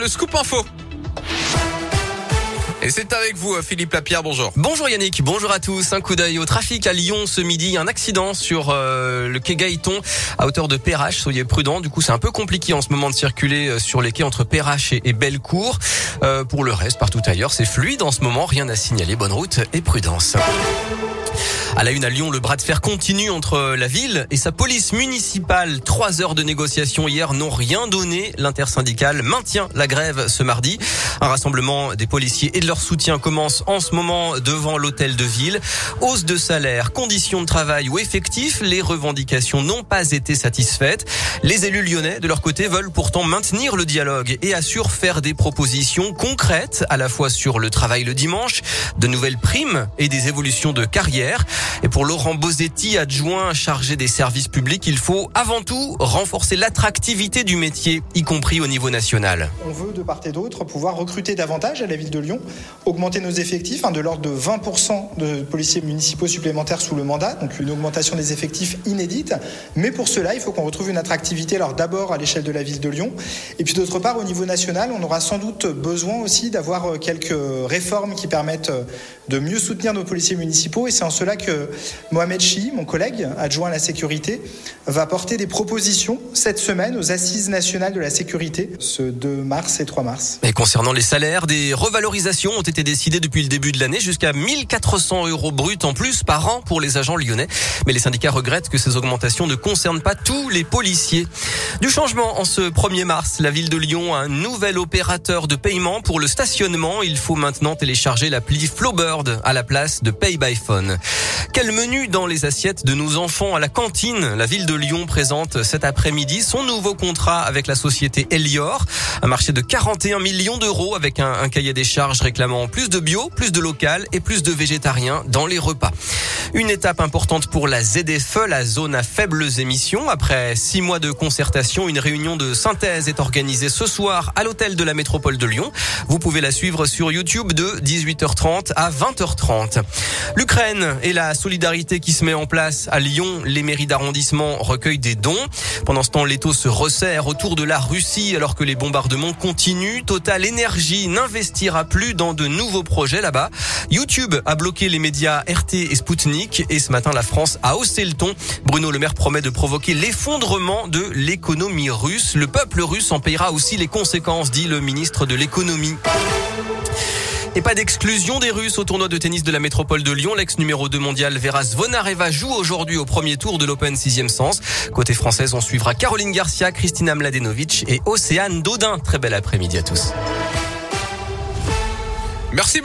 Le scoop info. Et c'est avec vous, euh, Philippe Lapierre, bonjour. Bonjour Yannick, bonjour à tous. Un coup d'œil au trafic à Lyon ce midi. Un accident sur euh, le quai Gaëton à hauteur de Perrache. Soyez prudents. Du coup, c'est un peu compliqué en ce moment de circuler euh, sur les quais entre Perrache et, et Bellecour. pour le reste, partout ailleurs, c'est fluide en ce moment. Rien à signaler. Bonne route et prudence. À la une à Lyon, le bras de fer continue entre la ville et sa police municipale. Trois heures de négociation hier n'ont rien donné. L'intersyndicale maintient la grève ce mardi. Un rassemblement des policiers et de leur soutien commence en ce moment devant l'hôtel de ville. Hausse de salaire, conditions de travail ou effectifs, les revendications n'ont pas été satisfaites. Les élus lyonnais, de leur côté, veulent pourtant maintenir le dialogue et assurent faire des propositions concrètes à la fois sur le travail le dimanche, de nouvelles primes et des évolutions de carrière. Et pour Laurent Bosetti, adjoint chargé des services publics, il faut avant tout renforcer l'attractivité du métier, y compris au niveau national. On veut de part et d'autre pouvoir recruter davantage à la ville de Lyon, augmenter nos effectifs, hein, de l'ordre de 20% de policiers municipaux supplémentaires sous le mandat, donc une augmentation des effectifs inédite. Mais pour cela, il faut qu'on retrouve une attractivité, alors d'abord à l'échelle de la ville de Lyon, et puis d'autre part au niveau national, on aura sans doute besoin aussi d'avoir euh, quelques réformes qui permettent euh, de mieux soutenir nos policiers municipaux, et c'est en cela que Mohamed Chi, mon collègue adjoint à la sécurité, va porter des propositions cette semaine aux Assises nationales de la sécurité, ce 2 mars et 3 mars. Et concernant les salaires, des revalorisations ont été décidées depuis le début de l'année jusqu'à 1400 euros bruts en plus par an pour les agents lyonnais. Mais les syndicats regrettent que ces augmentations ne concernent pas tous les policiers. Du changement en ce 1er mars, la ville de Lyon a un nouvel opérateur de paiement pour le stationnement. Il faut maintenant télécharger l'appli Flowbird à la place de Pay by Phone. Quel menu dans les assiettes de nos enfants à la cantine La ville de Lyon présente cet après-midi son nouveau contrat avec la société Elior, un marché de 41 millions d'euros avec un, cahier des charges réclamant plus de bio, plus de local et plus de végétariens dans les repas. Une étape importante pour la ZFE, la zone à faibles émissions. Après six mois de concertation, une réunion de synthèse est organisée ce soir à l'hôtel de la métropole de Lyon. Vous pouvez la suivre sur YouTube de 18h30 à 20h30. L'Ukraine et la solidarité qui se met en place à Lyon. Les mairies d'arrondissement recueillent des dons. Pendant ce temps, l'étau se resserre autour de la Russie alors que les bombardements continuent. Total Énergie n'investira plus dans de nouveaux projets là-bas. YouTube a bloqué les médias RT et Sputnik et ce matin, la France a haussé le ton. Bruno Le Maire promet de provoquer l'effondrement de l'économie russe. Le peuple russe en payera aussi les conséquences, dit le ministre de l'économie. Et pas d'exclusion des Russes au tournoi de tennis de la métropole de Lyon. L'ex numéro 2 mondial Vera Zvonareva joue aujourd'hui au premier tour de l'Open 6e sens. Côté française, on suivra Caroline Garcia, Kristina Mladenovic et Océane Dodin. Très bel après-midi à tous. Merci.